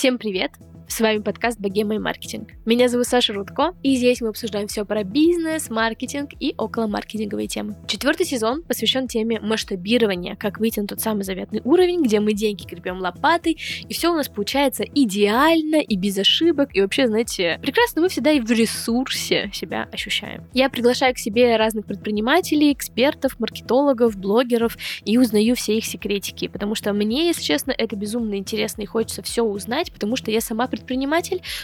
Всем привет! С вами подкаст «Богема и маркетинг». Меня зовут Саша Рудко, и здесь мы обсуждаем все про бизнес, маркетинг и около маркетинговые темы. Четвертый сезон посвящен теме масштабирования, как выйти на тот самый заветный уровень, где мы деньги гребем лопатой, и все у нас получается идеально и без ошибок, и вообще, знаете, прекрасно мы всегда и в ресурсе себя ощущаем. Я приглашаю к себе разных предпринимателей, экспертов, маркетологов, блогеров и узнаю все их секретики, потому что мне, если честно, это безумно интересно и хочется все узнать, потому что я сама предприниматель,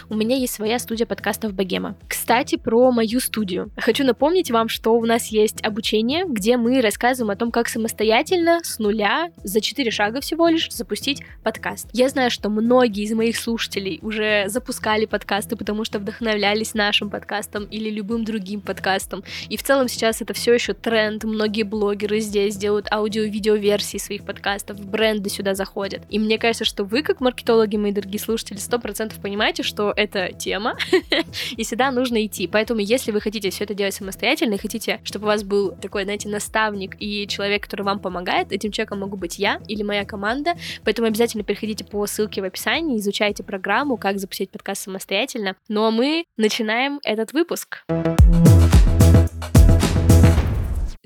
у меня есть своя студия подкастов Богема. Кстати, про мою студию. Хочу напомнить вам, что у нас есть обучение, где мы рассказываем о том, как самостоятельно, с нуля, за 4 шага всего лишь, запустить подкаст. Я знаю, что многие из моих слушателей уже запускали подкасты, потому что вдохновлялись нашим подкастом или любым другим подкастом. И в целом сейчас это все еще тренд. Многие блогеры здесь делают аудио-видео версии своих подкастов, бренды сюда заходят. И мне кажется, что вы, как маркетологи, мои дорогие слушатели, 100% 100% понимаете, что это тема, и сюда нужно идти. Поэтому, если вы хотите все это делать самостоятельно, и хотите, чтобы у вас был такой, знаете, наставник и человек, который вам помогает, этим человеком могу быть я или моя команда, поэтому обязательно переходите по ссылке в описании, изучайте программу, как запустить подкаст самостоятельно. Ну а мы начинаем этот выпуск.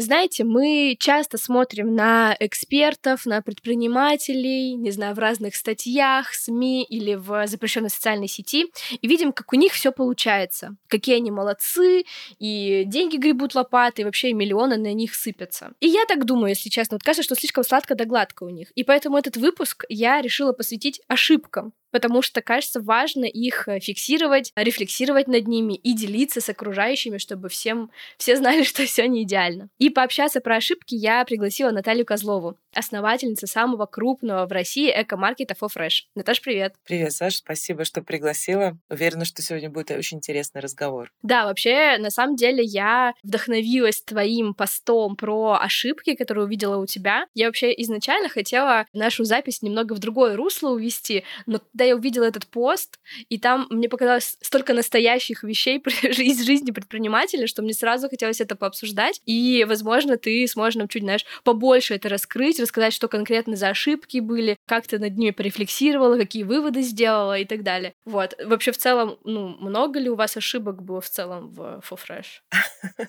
Знаете, мы часто смотрим на экспертов, на предпринимателей, не знаю, в разных статьях, СМИ или в запрещенной социальной сети, и видим, как у них все получается, какие они молодцы, и деньги гребут лопаты, и вообще миллионы на них сыпятся. И я так думаю, если честно, вот кажется, что слишком сладко да гладко у них. И поэтому этот выпуск я решила посвятить ошибкам, потому что, кажется, важно их э, фиксировать, рефлексировать над ними и делиться с окружающими, чтобы всем, все знали, что все не идеально. И пообщаться про ошибки я пригласила Наталью Козлову, основательница самого крупного в России эко-маркета FoFresh. Наташ, привет! Привет, Саша, спасибо, что пригласила. Уверена, что сегодня будет очень интересный разговор. Да, вообще, на самом деле, я вдохновилась твоим постом про ошибки, которые увидела у тебя. Я вообще изначально хотела нашу запись немного в другое русло увести, но когда я увидела этот пост, и там мне показалось столько настоящих вещей из жизни предпринимателя, что мне сразу хотелось это пообсуждать. И, возможно, ты сможешь нам чуть, знаешь, побольше это раскрыть, рассказать, что конкретно за ошибки были, как ты над ними порефлексировала, какие выводы сделала и так далее. Вот. Вообще, в целом, ну, много ли у вас ошибок было в целом в FoFresh?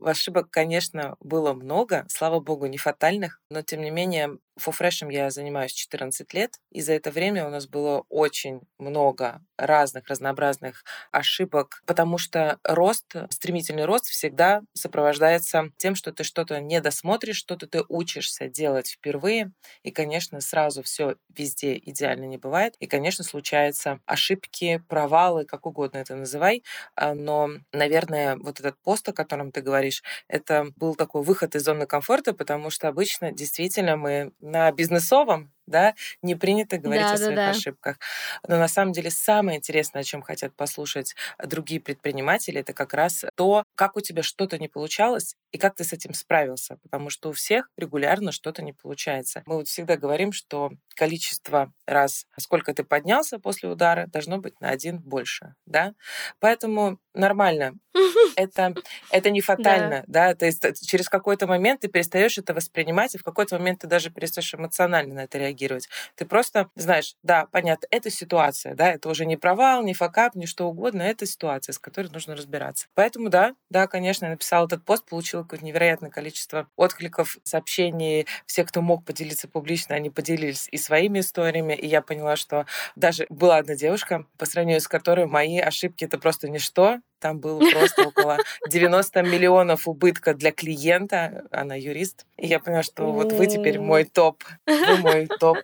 Ошибок, конечно, было много, слава богу, не фатальных, но тем не менее Фуфрешем я занимаюсь 14 лет, и за это время у нас было очень много разных, разнообразных ошибок, потому что рост, стремительный рост всегда сопровождается тем, что ты что-то не досмотришь, что-то ты учишься делать впервые, и, конечно, сразу все везде идеально не бывает, и, конечно, случаются ошибки, провалы, как угодно это называй, а, но, наверное, вот этот пост, о котором ты говоришь, это был такой выход из зоны комфорта, потому что обычно действительно мы на бизнесовом да, не принято говорить да, о своих да. ошибках. Но на самом деле самое интересное, о чем хотят послушать другие предприниматели, это как раз то, как у тебя что-то не получалось и как ты с этим справился, потому что у всех регулярно что-то не получается. Мы вот всегда говорим, что количество раз, сколько ты поднялся после удара, должно быть на один больше, да, поэтому нормально. Это, это не фатально, да. да, то есть через какой-то момент ты перестаешь это воспринимать, и в какой-то момент ты даже перестаешь эмоционально на это реагировать реагировать. Ты просто знаешь, да, понятно, это ситуация, да, это уже не провал, не факап, не что угодно, это ситуация, с которой нужно разбираться. Поэтому да, да, конечно, я написала этот пост, получила какое-то невероятное количество откликов, сообщений. Все, кто мог поделиться публично, они поделились и своими историями, и я поняла, что даже была одна девушка, по сравнению с которой мои ошибки это просто ничто, там было просто около 90 миллионов убытка для клиента. Она юрист. И я поняла, что вот вы теперь мой топ, вы мой топ,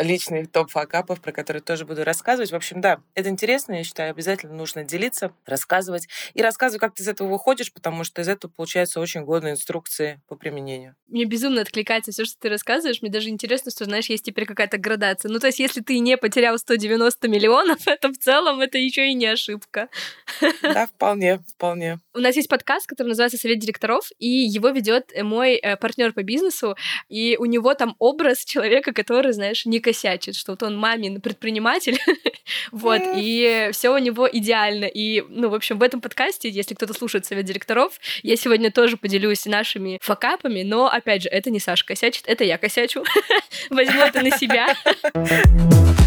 личный топ факапов, про которые тоже буду рассказывать. В общем, да, это интересно, я считаю, обязательно нужно делиться, рассказывать. И рассказывать, как ты из этого выходишь, потому что из этого получаются очень годные инструкции по применению. Мне безумно откликается все, что ты рассказываешь. Мне даже интересно, что, знаешь, есть теперь какая-то градация. Ну, то есть, если ты не потерял 190 миллионов, это в целом это еще и не ошибка. Да, вполне, вполне. У нас есть подкаст, который называется «Совет директоров», и его ведет мой э, партнер по бизнесу, и у него там образ человека, который, знаешь, не косячит, что вот он мамин предприниматель, вот, и все у него идеально. И, ну, в общем, в этом подкасте, если кто-то слушает «Совет директоров», я сегодня тоже поделюсь нашими факапами, но, опять же, это не Саша косячит, это я косячу. Возьму это на себя.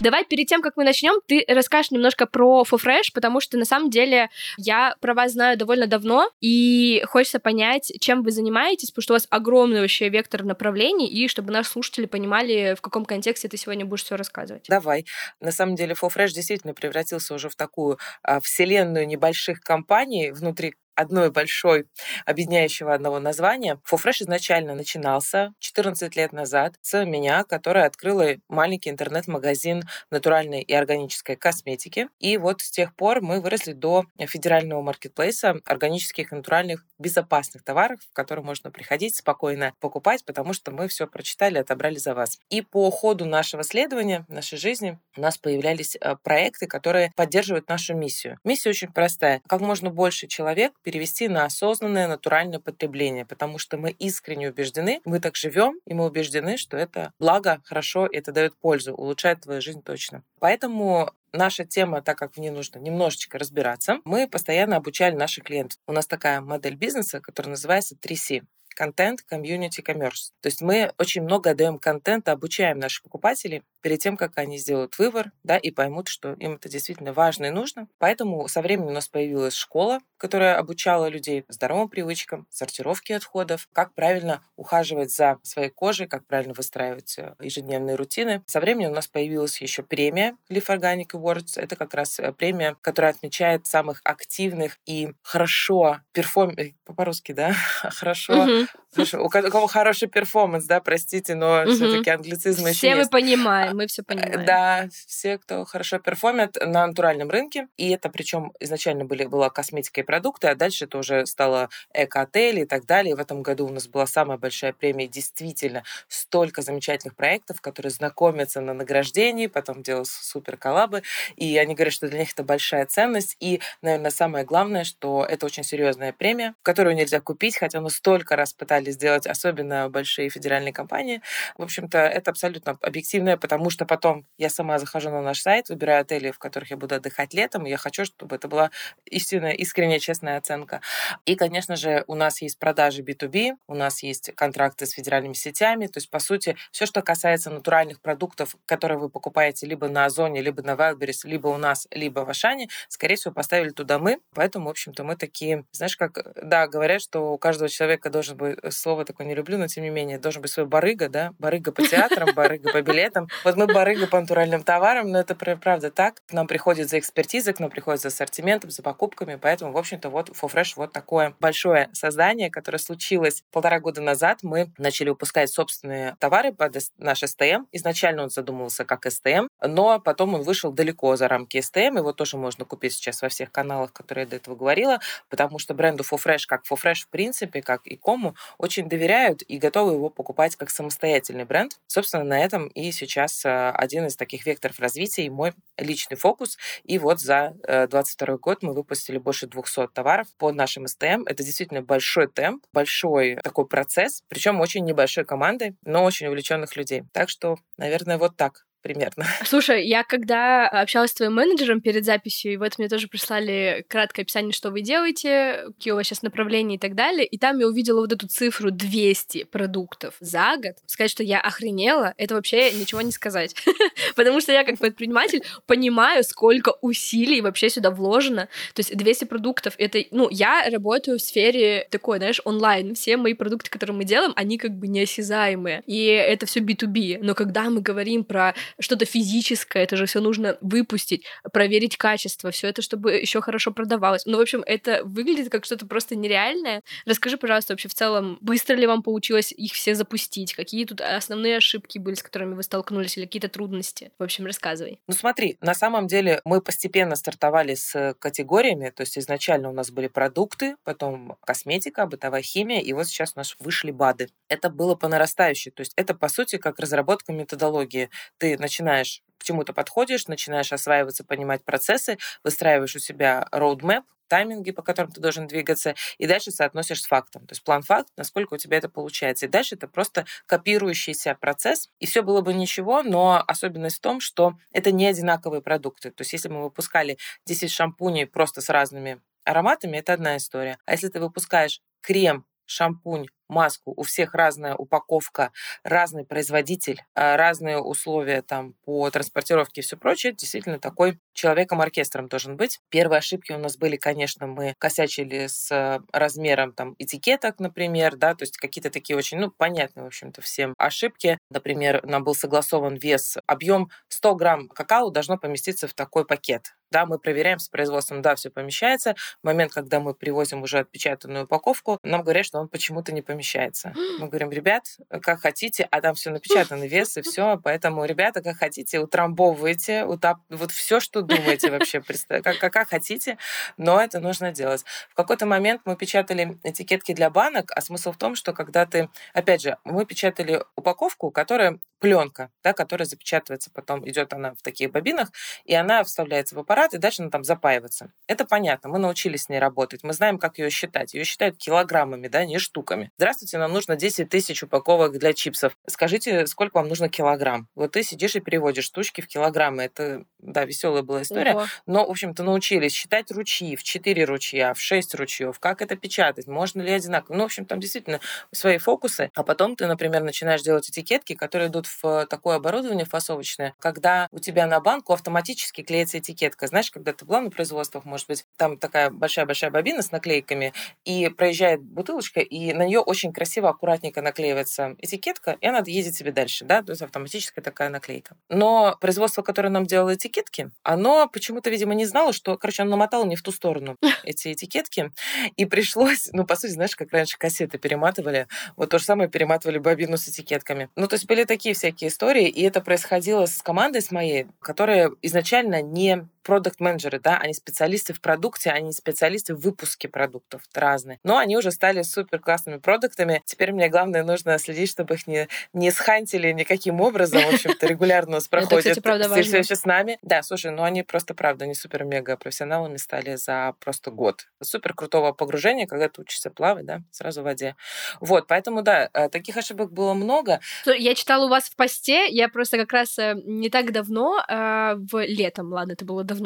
Давай перед тем, как мы начнем, ты расскажешь немножко про FoFresh, потому что на самом деле я про вас знаю довольно давно, и хочется понять, чем вы занимаетесь, потому что у вас огромный вообще вектор направлений, и чтобы наши слушатели понимали, в каком контексте ты сегодня будешь все рассказывать. Давай. На самом деле FoFresh действительно превратился уже в такую а, вселенную небольших компаний, внутри одной большой, объединяющего одного названия. Фуфреш изначально начинался 14 лет назад с меня, которая открыла маленький интернет-магазин натуральной и органической косметики. И вот с тех пор мы выросли до федерального маркетплейса органических, натуральных, безопасных товаров, в которые можно приходить спокойно покупать, потому что мы все прочитали, отобрали за вас. И по ходу нашего следования, нашей жизни, у нас появлялись э, проекты, которые поддерживают нашу миссию. Миссия очень простая. Как можно больше человек перевести на осознанное натуральное потребление, потому что мы искренне убеждены, мы так живем, и мы убеждены, что это благо, хорошо, это дает пользу, улучшает твою жизнь точно. Поэтому наша тема, так как в ней нужно немножечко разбираться, мы постоянно обучали наших клиентов. У нас такая модель бизнеса, которая называется 3C контент, комьюнити, коммерс. То есть мы очень много даем контента, обучаем наших покупателей перед тем, как они сделают выбор, да, и поймут, что им это действительно важно и нужно. Поэтому со временем у нас появилась школа, которая обучала людей здоровым привычкам, сортировке отходов, как правильно ухаживать за своей кожей, как правильно выстраивать э, ежедневные рутины. Со временем у нас появилась еще премия Leaf Organic Awards. Это как раз э, премия, которая отмечает самых активных и хорошо перформ... Э, по-русски, да? хорошо. Слушай, у кого хороший performance, да, простите, но угу. все-таки англицизм еще Все мы понимаем, мы все понимаем. Да, все, кто хорошо perform ит на натуральном рынке, и это причем изначально были, была косметика и продукты, а дальше это уже стало эко-отели и так далее. И в этом году у нас была самая большая премия, действительно, столько замечательных проектов, которые знакомятся на награждении, потом делают супер коллабы, и они говорят, что для них это большая ценность, и, наверное, самое главное, что это очень серьезная премия, которую нельзя купить, хотя мы столько раз пытались сделать, особенно большие федеральные компании. В общем-то, это абсолютно объективное, потому что потом я сама захожу на наш сайт, выбираю отели, в которых я буду отдыхать летом, и я хочу, чтобы это была истинная, искренняя, честная оценка. И, конечно же, у нас есть продажи B2B, у нас есть контракты с федеральными сетями, то есть, по сути, все, что касается натуральных продуктов, которые вы покупаете либо на Озоне, либо на Wildberries, либо у нас, либо в Ашане, скорее всего, поставили туда мы, поэтому, в общем-то, мы такие, знаешь, как, да, говорят, что у каждого человека должен быть э, слово такое не люблю, но тем не менее, должен быть свой барыга, да, барыга по театрам, барыга по билетам. Вот мы барыга по натуральным товарам, но это правда так. К нам приходят за экспертизой, к нам приходят за ассортиментом, за покупками, поэтому, в общем-то, вот FoFresh вот такое большое создание, которое случилось полтора года назад. Мы начали выпускать собственные товары под наш СТМ. Изначально он задумывался как СТМ, но потом он вышел далеко за рамки СТМ, его тоже можно купить сейчас во всех каналах, которые я до этого говорила, потому что бренду FoFresh, как FoFresh в принципе, как и кому, очень доверяют и готовы его покупать как самостоятельный бренд. Собственно, на этом и сейчас э, один из таких векторов развития и мой личный фокус. И вот за 2022 э, год мы выпустили больше 200 товаров под нашим СТМ. Это действительно большой темп, большой такой процесс, причем очень небольшой командой, но очень увлеченных людей. Так что, наверное, вот так примерно. Слушай, я когда общалась с твоим менеджером перед записью, и вот мне тоже прислали краткое описание, что вы делаете, какие у вас сейчас направления и так далее, и там я увидела вот эту цифру 200 продуктов за год. Сказать, что я охренела, это вообще ничего не сказать. Потому что я как предприниматель понимаю, сколько усилий вообще сюда вложено. То есть 200 продуктов, это, ну, я работаю в сфере такой, знаешь, онлайн. Все мои продукты, которые мы делаем, они как бы неосязаемые. И это все B2B. Но когда мы говорим про что-то физическое, это же все нужно выпустить, проверить качество, все это, чтобы еще хорошо продавалось. Ну, в общем, это выглядит как что-то просто нереальное. Расскажи, пожалуйста, вообще в целом, быстро ли вам получилось их все запустить? Какие тут основные ошибки были, с которыми вы столкнулись, или какие-то трудности? В общем, рассказывай. Ну, смотри, на самом деле мы постепенно стартовали с категориями, то есть изначально у нас были продукты, потом косметика, бытовая химия, и вот сейчас у нас вышли БАДы. Это было по нарастающей, то есть это, по сути, как разработка методологии. Ты начинаешь к чему-то подходишь, начинаешь осваиваться, понимать процессы, выстраиваешь у себя roadmap, тайминги, по которым ты должен двигаться, и дальше соотносишь с фактом. То есть план-факт, насколько у тебя это получается. И дальше это просто копирующийся процесс, и все было бы ничего, но особенность в том, что это не одинаковые продукты. То есть если мы выпускали 10 шампуней просто с разными ароматами, это одна история. А если ты выпускаешь крем шампунь, маску. У всех разная упаковка, разный производитель, а, разные условия там по транспортировке и все прочее. Действительно, такой человеком-оркестром должен быть. Первые ошибки у нас были, конечно, мы косячили с э, размером там этикеток, например, да, то есть какие-то такие очень, ну, понятные, в общем-то, всем ошибки. Например, нам был согласован вес, объем 100 грамм какао должно поместиться в такой пакет. Да, мы проверяем с производством, да, все помещается. В момент, когда мы привозим уже отпечатанную упаковку, нам говорят, что он почему-то не помещается. Мы говорим, ребят, как хотите, а там все напечатано, вес и все, поэтому, ребята, как хотите, утрамбовывайте, утап... вот все, что думаете вообще, как, как, как хотите, но это нужно делать. В какой-то момент мы печатали этикетки для банок, а смысл в том, что когда ты, опять же, мы печатали упаковку, которая пленка, да, которая запечатывается, потом идет она в таких бобинах, и она вставляется в аппарат, и дальше она там запаивается. Это понятно, мы научились с ней работать, мы знаем, как ее считать. Ее считают килограммами, да, не штуками. Здравствуйте, нам нужно 10 тысяч упаковок для чипсов. Скажите, сколько вам нужно килограмм? Вот ты сидишь и переводишь штучки в килограммы. Это, да, веселая была история. Ого. Но, в общем-то, научились считать ручьи в 4 ручья, в 6 ручьев, как это печатать, можно ли одинаково. Ну, в общем, там действительно свои фокусы. А потом ты, например, начинаешь делать этикетки, которые идут в такое оборудование фасовочное, когда у тебя на банку автоматически клеится этикетка. Знаешь, когда ты была на производствах, может быть, там такая большая-большая бобина с наклейками, и проезжает бутылочка, и на нее очень красиво, аккуратненько наклеивается этикетка, и она едет себе дальше, да, то есть автоматическая такая наклейка. Но производство, которое нам делало этикетки, оно почему-то, видимо, не знало, что, короче, оно намотало не в ту сторону эти этикетки, и пришлось, ну, по сути, знаешь, как раньше кассеты перематывали, вот то же самое перематывали бобину с этикетками. Ну, то есть были такие всякие истории, и это происходило с командой с моей, которая изначально не продукт-менеджеры, да, они специалисты в продукте, они специалисты в выпуске продуктов разные. Но они уже стали супер классными продуктами. Теперь мне главное нужно следить, чтобы их не, не схантили никаким образом. В общем-то, регулярно у нас проходит. Это, кстати, Все еще с нами. Да, слушай, ну они просто, правда, они супер-мега профессионалами стали за просто год. Супер крутого погружения, когда ты учишься плавать, да, сразу в воде. Вот, поэтому, да, э, таких ошибок было много. Я читала у вас в посте, я просто как раз э, не так давно, э, в летом, ладно, это было давно,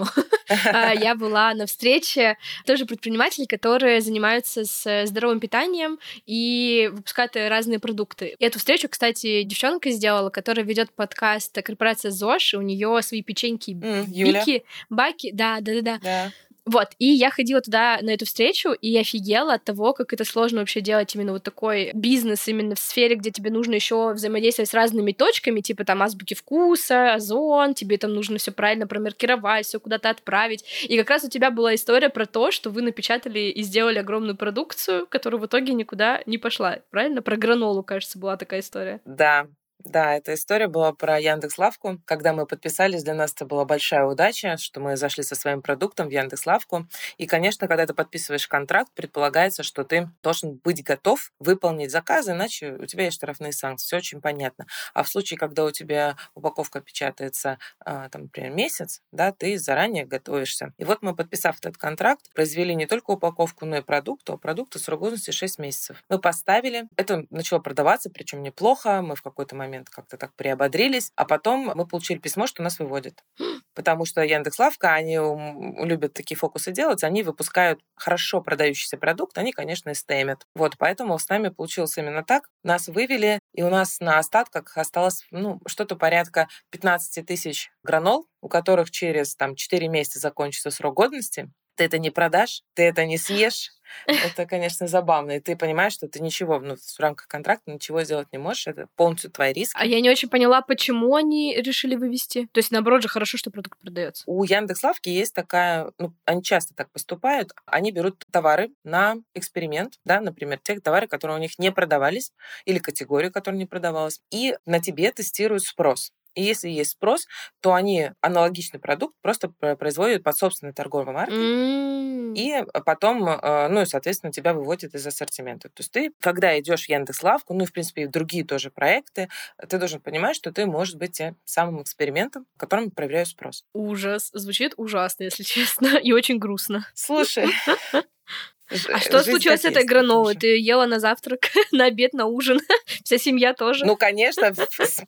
а, я была на встрече тоже предпринимателей, которые занимаются с здоровым питанием и выпускают разные продукты. И эту встречу, кстати, девчонка сделала, которая ведет подкаст корпорация ЗОЖ, у нее свои печеньки mm, Бики, Баки, да, да, да, да. Вот, и я ходила туда на эту встречу и офигела от того, как это сложно вообще делать именно вот такой бизнес именно в сфере, где тебе нужно еще взаимодействовать с разными точками, типа там азбуки вкуса, озон, тебе там нужно все правильно промаркировать, все куда-то отправить. И как раз у тебя была история про то, что вы напечатали и сделали огромную продукцию, которая в итоге никуда не пошла. Правильно? Про гранолу, кажется, была такая история. Да, да, эта история была про Яндекс Лавку. Когда мы подписались, для нас это была большая удача, что мы зашли со своим продуктом в Яндекс Лавку. И, конечно, когда ты подписываешь контракт, предполагается, что ты должен быть готов выполнить заказы, иначе у тебя есть штрафные санкции. Все очень понятно. А в случае, когда у тебя упаковка печатается, а, там, например, месяц, да, ты заранее готовишься. И вот мы, подписав этот контракт, произвели не только упаковку, но и продукт, а у продукта срок годности 6 месяцев. Мы поставили, это начало продаваться, причем неплохо. Мы в какой-то момент момент как-то так приободрились, а потом мы получили письмо, что нас выводят. Потому что Яндекс.Лавка, они любят такие фокусы делать, они выпускают хорошо продающийся продукт, они, конечно, стемят. Вот, поэтому с нами получилось именно так. Нас вывели, и у нас на остатках осталось ну, что-то порядка 15 тысяч гранол, у которых через там, 4 месяца закончится срок годности. Ты это не продашь, ты это не съешь, это, конечно, забавно. И ты понимаешь, что ты ничего ну, в рамках контракта ничего сделать не можешь. Это полностью твой риск. А я не очень поняла, почему они решили вывести. То есть, наоборот же, хорошо, что продукт продается. У Яндекс.Лавки есть такая, ну, они часто так поступают. Они берут товары на эксперимент, да, например, те товары, которые у них не продавались, или категорию, которая не продавалась, и на тебе тестируют спрос. И если есть спрос, то они аналогичный продукт просто производят под собственной торговой маркой. Mm. И потом, э, ну и, соответственно, тебя выводят из ассортимента. То есть ты, когда идешь в Яндекс.Лавку, ну и, в принципе, и в другие тоже проекты, ты должен понимать, что ты можешь быть самым экспериментом, которым проверяю спрос. Ужас. Звучит ужасно, если честно, и очень грустно. Слушай, А что случилось с этой гранолой? Ты ела на завтрак, на обед, на ужин? Вся семья тоже? Ну, конечно,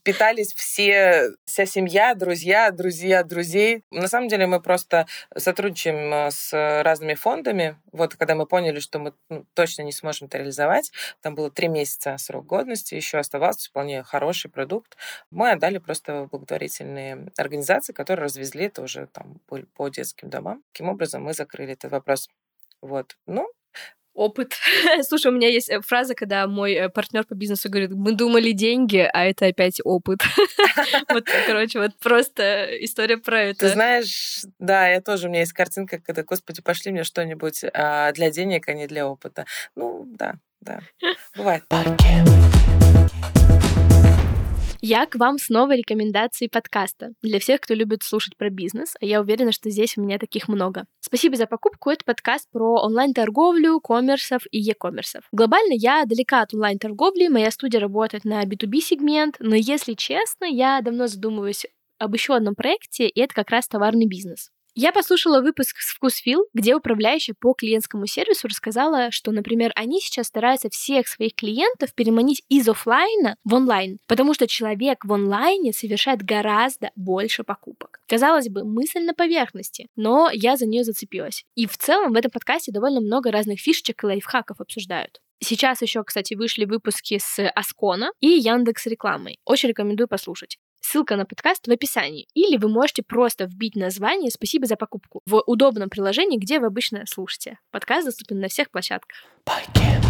питались все, вся семья, друзья, друзья друзей. На самом деле мы просто сотрудничаем э, с разными фондами. Вот когда мы поняли, что мы ну, точно не сможем это реализовать, там было три месяца срок годности, еще оставался вполне хороший продукт. Мы отдали просто благотворительные организации, которые развезли это уже там по детским домам. Таким образом, мы закрыли этот вопрос. Вот. Ну, опыт. Слушай, у меня есть э, фраза, когда мой э, партнер по бизнесу говорит, мы думали деньги, а это опять опыт. Вот, короче, вот просто история про это. Ты знаешь, да, я тоже, у меня есть картинка, когда, господи, пошли мне что-нибудь а, для денег, а не для опыта. Ну, да, да, бывает. Я к вам снова рекомендации подкаста для всех, кто любит слушать про бизнес, а я уверена, что здесь у меня таких много. Спасибо за покупку. Это подкаст про онлайн-торговлю, коммерсов и e-коммерсов. Глобально я далека от онлайн-торговли, моя студия работает на B2B сегмент, но если честно, я давно задумываюсь об еще одном проекте, и это как раз товарный бизнес. Я послушала выпуск с Вкусфил, где управляющая по клиентскому сервису рассказала, что, например, они сейчас стараются всех своих клиентов переманить из офлайна в онлайн, потому что человек в онлайне совершает гораздо больше покупок. Казалось бы, мысль на поверхности, но я за нее зацепилась. И в целом в этом подкасте довольно много разных фишечек и лайфхаков обсуждают. Сейчас еще, кстати, вышли выпуски с Аскона и Яндекс рекламой. Очень рекомендую послушать. Ссылка на подкаст в описании. Или вы можете просто вбить название «Спасибо за покупку» в удобном приложении, где вы обычно слушаете. Подкаст доступен на всех площадках. Podcast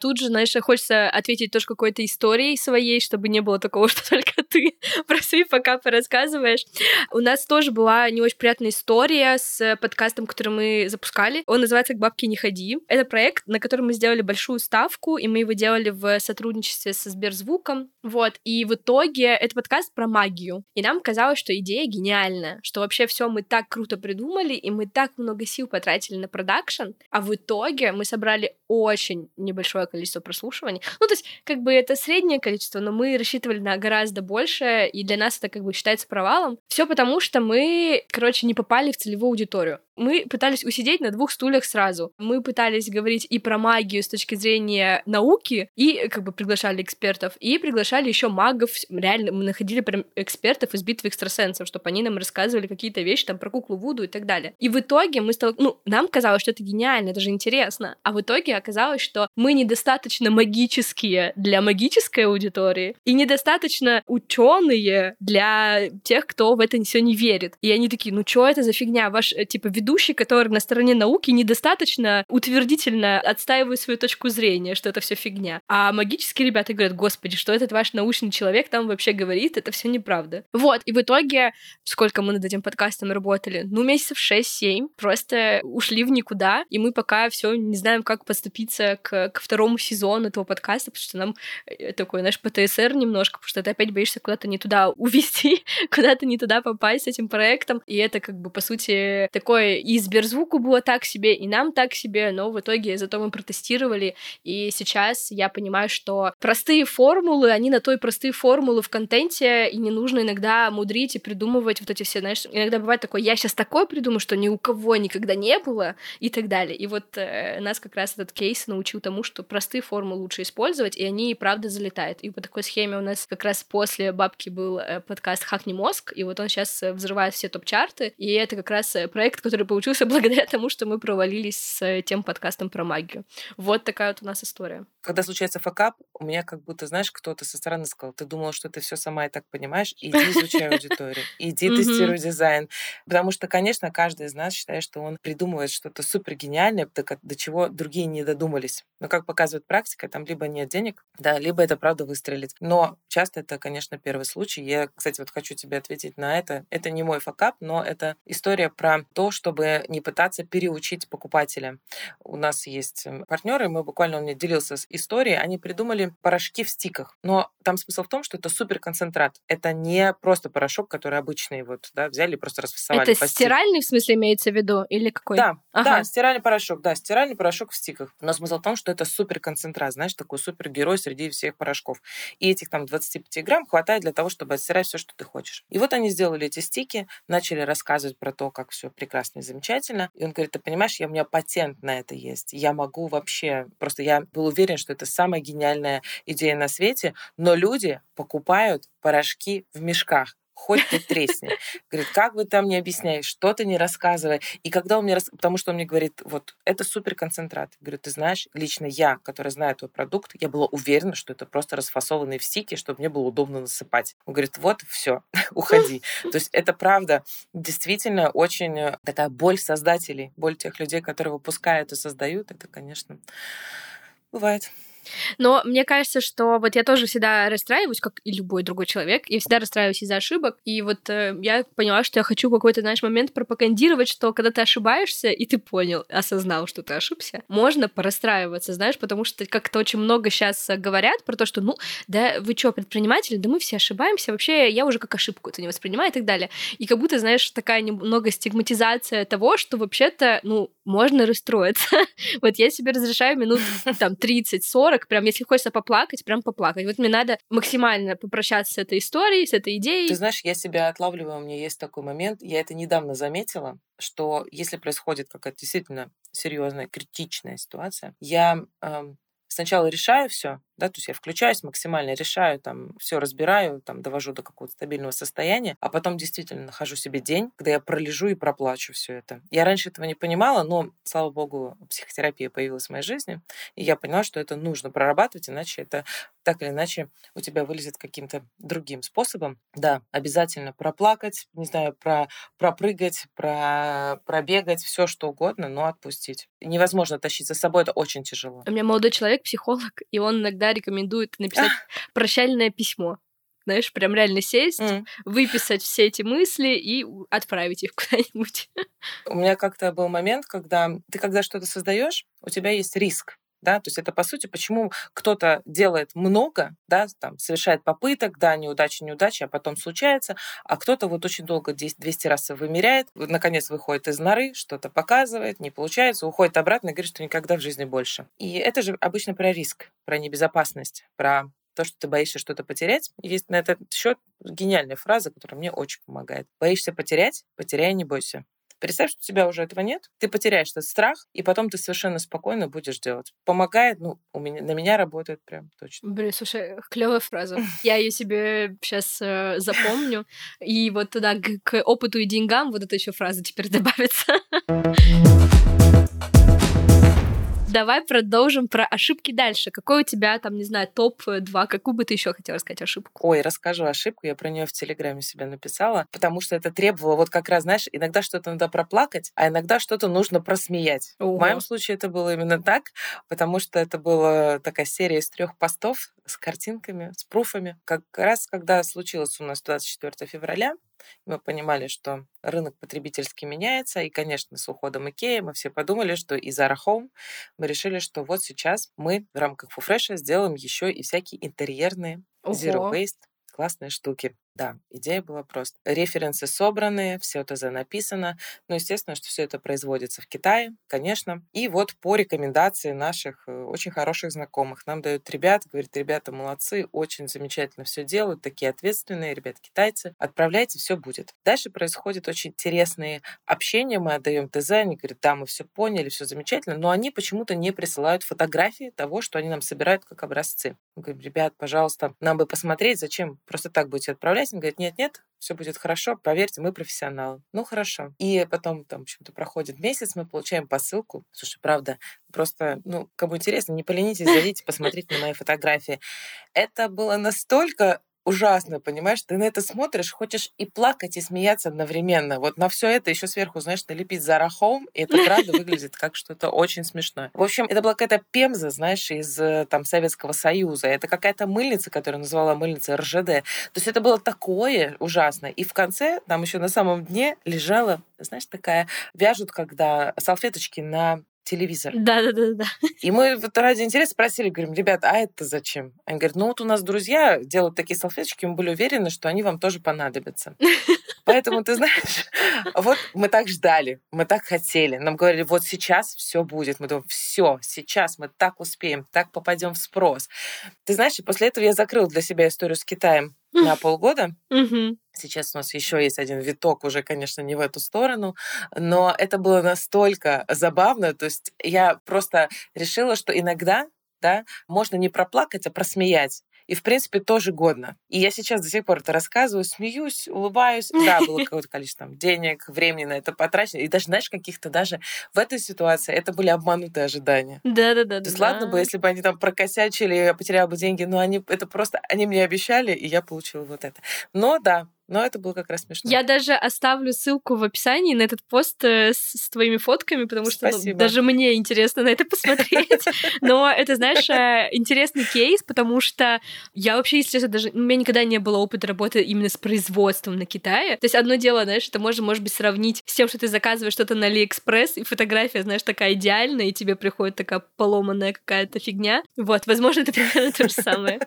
тут же, знаешь, хочется ответить тоже какой-то историей своей, чтобы не было такого, что только ты про свои пока порассказываешь. У нас тоже была не очень приятная история с подкастом, который мы запускали. Он называется «К бабке не ходи». Это проект, на котором мы сделали большую ставку, и мы его делали в сотрудничестве со Сберзвуком. Вот. И в итоге это подкаст про магию. И нам казалось, что идея гениальная, что вообще все мы так круто придумали, и мы так много сил потратили на продакшн, а в итоге мы собрали очень небольшое количество прослушиваний. Ну, то есть, как бы это среднее количество, но мы рассчитывали на гораздо больше, и для нас это как бы считается провалом. Все потому, что мы, короче, не попали в целевую аудиторию мы пытались усидеть на двух стульях сразу. Мы пытались говорить и про магию с точки зрения науки, и как бы приглашали экспертов, и приглашали еще магов. Реально, мы находили прям экспертов из битвы экстрасенсов, чтобы они нам рассказывали какие-то вещи там про куклу Вуду и так далее. И в итоге мы стал... Ну, нам казалось, что это гениально, это же интересно. А в итоге оказалось, что мы недостаточно магические для магической аудитории и недостаточно ученые для тех, кто в это все не верит. И они такие, ну что это за фигня? Ваш, э, типа, ведущий ведущий, который на стороне науки недостаточно утвердительно отстаивает свою точку зрения, что это все фигня. А магические ребята говорят, господи, что этот ваш научный человек там вообще говорит, это все неправда. Вот, и в итоге, сколько мы над этим подкастом работали? Ну, месяцев 6-7, просто ушли в никуда, и мы пока все не знаем, как поступиться к, к второму сезону этого подкаста, потому что нам э, такой, знаешь, ПТСР немножко, потому что ты опять боишься куда-то не туда увести, куда-то не туда попасть с этим проектом, и это как бы, по сути, такое и Сберзвуку было так себе, и нам так себе, но в итоге зато мы протестировали, и сейчас я понимаю, что простые формулы, они на той простые формулы в контенте, и не нужно иногда мудрить и придумывать вот эти все, знаешь, иногда бывает такое, я сейчас такое придумаю, что ни у кого никогда не было, и так далее. И вот э, нас как раз этот кейс научил тому, что простые формулы лучше использовать, и они и правда залетают. И по такой схеме у нас как раз после бабки был э, подкаст «Хакни мозг», и вот он сейчас э, взрывает все топ-чарты, и это как раз э, проект, который получился благодаря тому, что мы провалились с тем подкастом про магию. Вот такая вот у нас история. Когда случается факап, у меня как будто, знаешь, кто-то со стороны сказал, ты думала, что ты все сама и так понимаешь, иди изучай аудиторию, иди тестируй дизайн. Потому что, конечно, каждый из нас считает, что он придумывает что-то супер гениальное, до чего другие не додумались. Но, как показывает практика, там либо нет денег, да, либо это правда выстрелит. Но часто это, конечно, первый случай. Я, кстати, вот хочу тебе ответить на это. Это не мой факап, но это история про то, чтобы не пытаться переучить покупателя. У нас есть эм, партнеры, мы буквально, он мне делился с историей, они придумали порошки в стиках. Но там смысл в том, что это суперконцентрат. Это не просто порошок, который обычный, вот, да, взяли и просто расфасовали. Это стиральный, в смысле, имеется в виду? Или какой? Да, ага. да, стиральный порошок, да, стиральный порошок в стиках. Но смысл в том, что это суперконцентрат, знаешь, такой супергерой среди всех порошков. И этих там 25 грамм хватает для того, чтобы отстирать все, что ты хочешь. И вот они сделали эти стики, начали рассказывать про то, как все прекрасно очень замечательно. И он говорит, ты понимаешь, я, у меня патент на это есть. Я могу вообще... Просто я был уверен, что это самая гениальная идея на свете, но люди покупают порошки в мешках хоть ты тресни. Говорит, как бы там не объясняй, что ты не рассказывай. И когда он мне... Рас... Потому что он мне говорит, вот, это супер концентрат. Говорю, ты знаешь, лично я, которая знает твой продукт, я была уверена, что это просто расфасованные в стики, чтобы мне было удобно насыпать. Он говорит, вот, все, уходи. То есть это правда действительно очень э, такая боль создателей, боль тех людей, которые выпускают и создают. Это, конечно, бывает. Но мне кажется, что вот я тоже всегда расстраиваюсь, как и любой другой человек. Я всегда расстраиваюсь из-за ошибок. И вот э, я поняла, что я хочу какой-то, знаешь, момент пропагандировать, что когда ты ошибаешься, и ты понял, осознал, что ты ошибся, можно порастраиваться, знаешь, потому что как-то очень много сейчас говорят про то, что, ну, да вы что, предприниматели, да мы все ошибаемся, вообще я уже как ошибку это не воспринимаю и так далее. И как будто, знаешь, такая немного стигматизация того, что вообще-то, ну, можно расстроиться. вот я себе разрешаю минут там 30-40 40, прям если хочется поплакать, прям поплакать. Вот мне надо максимально попрощаться с этой историей, с этой идеей. Ты знаешь, я себя отлавливаю, у меня есть такой момент, я это недавно заметила, что если происходит какая-то действительно серьезная, критичная ситуация, я эм, сначала решаю все, да, то есть я включаюсь максимально, решаю, там, все разбираю, там, довожу до какого-то стабильного состояния, а потом действительно нахожу себе день, когда я пролежу и проплачу все это. Я раньше этого не понимала, но, слава богу, психотерапия появилась в моей жизни, и я поняла, что это нужно прорабатывать, иначе это так или иначе у тебя вылезет каким-то другим способом. Да, обязательно проплакать, не знаю, про, пропрыгать, про, пробегать, все что угодно, но отпустить. Невозможно тащить за собой, это очень тяжело. У меня молодой человек, психолог, и он иногда рекомендует написать прощальное письмо. Знаешь, прям реально сесть, mm. выписать все эти мысли и отправить их куда-нибудь. У меня как-то был момент, когда ты когда что-то создаешь, у тебя есть риск да, то есть это по сути, почему кто-то делает много, да, там, совершает попыток, да, неудача, неудача, а потом случается, а кто-то вот очень долго 200 раз вымеряет, наконец выходит из норы, что-то показывает, не получается, уходит обратно и говорит, что никогда в жизни больше. И это же обычно про риск, про небезопасность, про то, что ты боишься что-то потерять. Есть на этот счет гениальная фраза, которая мне очень помогает. Боишься потерять? Потеряй, не бойся. Представь, что у тебя уже этого нет, ты потеряешь этот страх, и потом ты совершенно спокойно будешь делать. Помогает, ну, у меня, на меня работает прям точно. Блин, слушай, клевая фраза. Я ее себе сейчас э, запомню. И вот туда к, к опыту и деньгам вот эта еще фраза теперь добавится. Давай продолжим про ошибки дальше. Какой у тебя там, не знаю, топ-2? Какую бы ты еще хотела сказать ошибку? Ой, расскажу ошибку. Я про нее в Телеграме себе написала, потому что это требовало вот как раз, знаешь, иногда что-то надо проплакать, а иногда что-то нужно просмеять. Ого. В моем случае это было именно так, потому что это была такая серия из трех постов с картинками, с пруфами. Как раз когда случилось у нас 24 февраля, мы понимали, что рынок потребительский меняется, и, конечно, с уходом Икеи мы все подумали, что и Zara Home мы решили, что вот сейчас мы в рамках Фуфреша сделаем еще и всякие интерьерные Ого. Zero Waste классные штуки. Да, идея была просто. Референсы собраны, все это написано. Но, естественно, что все это производится в Китае, конечно. И вот по рекомендации наших э, очень хороших знакомых нам дают ребят, говорит, ребята молодцы, очень замечательно все делают, такие ответственные, ребят китайцы, отправляйте, все будет. Дальше происходят очень интересные общения, мы отдаем ТЗ, они говорят, да, мы все поняли, все замечательно, но они почему-то не присылают фотографии того, что они нам собирают как образцы. Мы говорим, ребят, пожалуйста, нам бы посмотреть, зачем просто так будете отправлять Он говорит, нет-нет, все будет хорошо, поверьте, мы профессионалы. Ну, хорошо. И потом, там, в общем-то, проходит месяц, мы получаем посылку. Слушай, правда, просто, ну, кому интересно, не поленитесь, зайдите, посмотрите на мои фотографии. Это было настолько ужасно, понимаешь? Ты на это смотришь, хочешь и плакать, и смеяться одновременно. Вот на все это еще сверху, знаешь, налепить Zara Home, и это правда выглядит как что-то очень смешное. В общем, это была какая-то пемза, знаешь, из э, там Советского Союза. Это какая-то мыльница, которую называла мыльница РЖД. То есть это было такое ужасно. И в конце, там еще на самом дне лежала, знаешь, такая, вяжут, когда салфеточки на телевизор. Да, да, да, да. И мы вот ради интереса спросили, говорим, ребят, а это зачем? Они говорят, ну вот у нас друзья делают такие салфеточки, мы были уверены, что они вам тоже понадобятся. Поэтому, ты знаешь, вот мы так ждали, мы так хотели. Нам говорили, вот сейчас все будет. Мы думаем, все, сейчас мы так успеем, так попадем в спрос. Ты знаешь, и после этого я закрыл для себя историю с Китаем на полгода. Сейчас у нас еще есть один виток, уже, конечно, не в эту сторону, но это было настолько забавно. То есть я просто решила, что иногда да, можно не проплакать, а просмеять. И, в принципе, тоже годно. И я сейчас до сих пор это рассказываю, смеюсь, улыбаюсь. Да, было какое-то количество там, денег, времени на это потрачено. И даже, знаешь, каких-то даже в этой ситуации это были обманутые ожидания. Да-да-да. То есть, ладно бы, если бы они там прокосячили, я потеряла бы деньги, но они это просто, они мне обещали, и я получила вот это. Но да, но это было как раз смешно. Я даже оставлю ссылку в описании на этот пост э, с, с твоими фотками, потому что ну, даже мне интересно на это посмотреть. Но это, знаешь, э, интересный кейс, потому что я вообще, если честно, даже... У меня никогда не было опыта работы именно с производством на Китае. То есть одно дело, знаешь, это можно, может быть, сравнить с тем, что ты заказываешь что-то на Алиэкспресс, и фотография, знаешь, такая идеальная, и тебе приходит такая поломанная какая-то фигня. Вот, возможно, это примерно то же самое.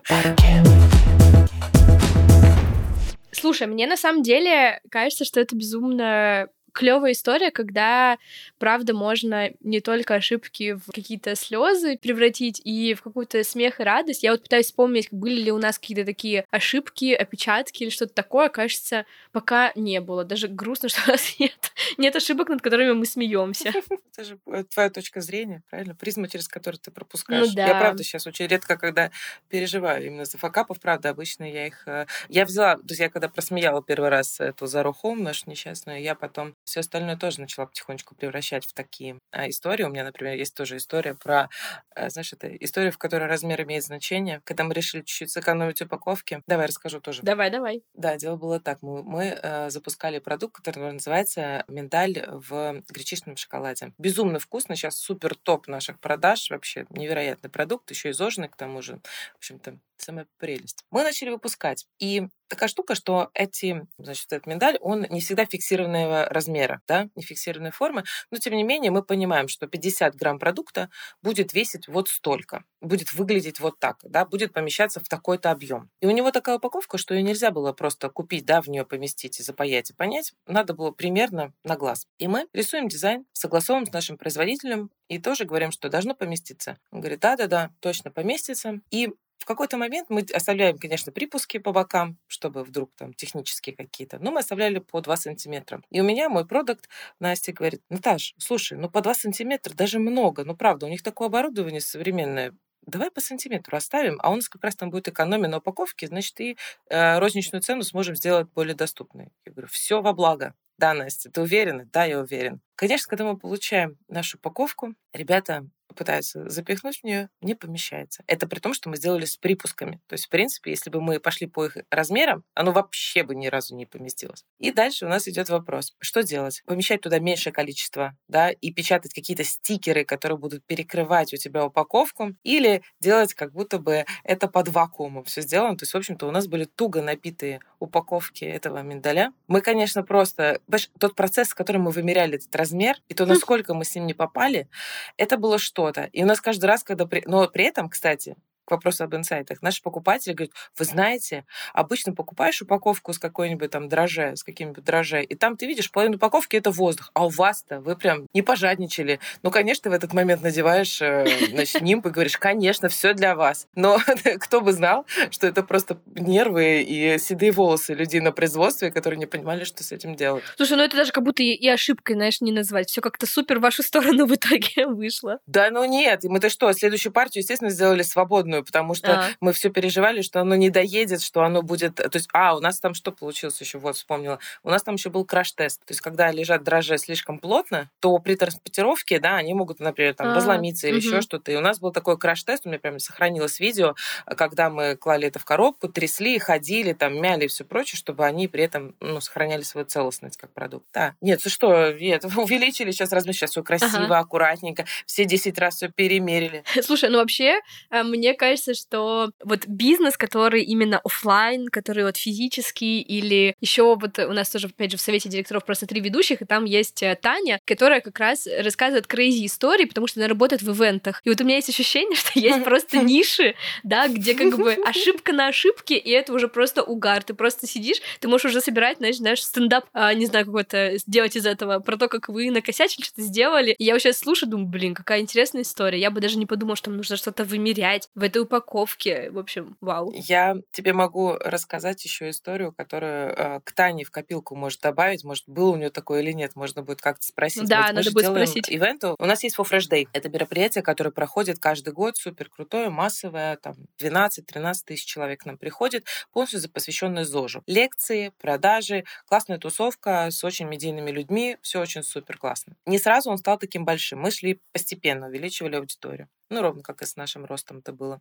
Слушай, мне на самом деле кажется, что это безумно клевая история, когда, правда, можно не только ошибки в какие-то слезы превратить и в какую-то смех и радость. Я вот пытаюсь вспомнить, были ли у нас какие-то такие ошибки, опечатки или что-то такое. Кажется, пока не было. Даже грустно, что у нас нет, нет ошибок, над которыми мы смеемся. Это же э, твоя точка зрения, правильно? Призма, через которую ты пропускаешь. Ну, да. Я, правда, сейчас очень редко, когда переживаю именно за факапов, правда, обычно я их... Э, я взяла, то есть я когда просмеяла первый раз эту Зару нашу несчастную, я потом все остальное тоже начала потихонечку превращать в такие а, истории. У меня, например, есть тоже история про, а, знаешь, это история, в которой размер имеет значение. Когда мы решили чуть-чуть сэкономить упаковки, давай расскажу тоже. Давай, давай. Да, дело было так. Мы, мы э, запускали продукт, который называется миндаль в гречичном шоколаде. Безумно вкусно, сейчас супер топ наших продаж, вообще невероятный продукт, еще изожный к тому же. В общем-то, самая прелесть. Мы начали выпускать. И такая штука, что эти, значит, этот миндаль, он не всегда фиксированного размера, да, не фиксированной формы, но тем не менее мы понимаем, что 50 грамм продукта будет весить вот столько, будет выглядеть вот так, да, будет помещаться в такой-то объем. И у него такая упаковка, что ее нельзя было просто купить, да, в нее поместить и запаять и понять, надо было примерно на глаз. И мы рисуем дизайн, согласовываем с нашим производителем и тоже говорим, что должно поместиться. Он говорит, да-да-да, точно поместится. И в какой-то момент мы оставляем, конечно, припуски по бокам, чтобы вдруг там технические какие-то, но мы оставляли по 2 сантиметра. И у меня мой продукт Настя говорит, Наташ, слушай, ну по 2 сантиметра даже много, ну правда, у них такое оборудование современное, давай по сантиметру оставим, а у нас как раз там будет экономия на упаковке, значит, и э, розничную цену сможем сделать более доступной. Я говорю, все во благо. Да, Настя, ты уверена? Да, я уверен. Конечно, когда мы получаем нашу упаковку, ребята пытаются запихнуть в нее, не помещается. Это при том, что мы сделали с припусками. То есть, в принципе, если бы мы пошли по их размерам, оно вообще бы ни разу не поместилось. И дальше у нас идет вопрос, что делать? Помещать туда меньшее количество, да, и печатать какие-то стикеры, которые будут перекрывать у тебя упаковку, или делать как будто бы это под вакуумом все сделано. То есть, в общем-то, у нас были туго напитые упаковки этого миндаля. Мы, конечно, просто... Тот процесс, с которым мы вымеряли этот размер, и то, насколько мы с ним не попали, это было что-то. И у нас каждый раз, когда... Но при этом, кстати, к вопросу об инсайтах, наши покупатели говорят, вы знаете, обычно покупаешь упаковку с какой-нибудь там дроже, с каким-нибудь дроже, и там ты видишь, половину упаковки это воздух, а у вас-то вы прям не пожадничали. Ну, конечно, в этот момент надеваешь э, значит, нимб и говоришь, конечно, все для вас. Но кто бы знал, что это просто нервы и седые волосы людей на производстве, которые не понимали, что с этим делать. Слушай, ну это даже как будто и ошибкой, знаешь, не назвать. Все как-то супер в вашу сторону в итоге вышло. Да, ну нет. Мы-то что, следующую партию, естественно, сделали свободную полную, потому что а. мы все переживали, что оно не доедет, что оно будет... То есть, а, у нас там что получилось еще? Вот, вспомнила. У нас там еще был краш-тест. То есть, когда лежат дрожжи слишком плотно, то при транспортировке, да, они могут, например, там, а. разломиться или угу. еще что-то. И у нас был такой краш-тест, у меня прям сохранилось видео, когда мы клали это в коробку, трясли, ходили, там, мяли и все прочее, чтобы они при этом, ну, сохраняли свою целостность как продукт. Да. Нет, ты что, нет, увеличили сейчас размер, сейчас все красиво, ага. аккуратненько, все 10 раз все перемерили. Слушай, ну вообще, э, мне кажется, кажется, что вот бизнес, который именно офлайн, который вот физический, или еще вот у нас тоже, опять же, в совете директоров просто три ведущих, и там есть э, Таня, которая как раз рассказывает crazy истории, потому что она работает в ивентах. И вот у меня есть ощущение, что есть просто ниши, да, где как бы ошибка на ошибке, и это уже просто угар. Ты просто сидишь, ты можешь уже собирать, знаешь, знаешь стендап, а, не знаю, какой-то сделать из этого, про то, как вы накосячили, что-то сделали. И я сейчас слушаю, думаю, блин, какая интересная история. Я бы даже не подумала, что нужно что-то вымерять в этой упаковке. В общем, вау. Я тебе могу рассказать еще историю, которую э, к Тане в копилку может добавить. Может, было у нее такое или нет, можно будет как-то спросить. Да, вот надо будет спросить. Ивенту. У нас есть For Fresh Day. Это мероприятие, которое проходит каждый год, супер крутое, массовое, там 12-13 тысяч человек к нам приходит, полностью посвященное ЗОЖу. Лекции, продажи, классная тусовка с очень медийными людьми, все очень супер классно. Не сразу он стал таким большим. Мы шли постепенно, увеличивали аудиторию. Ну, ровно как и с нашим ростом это было.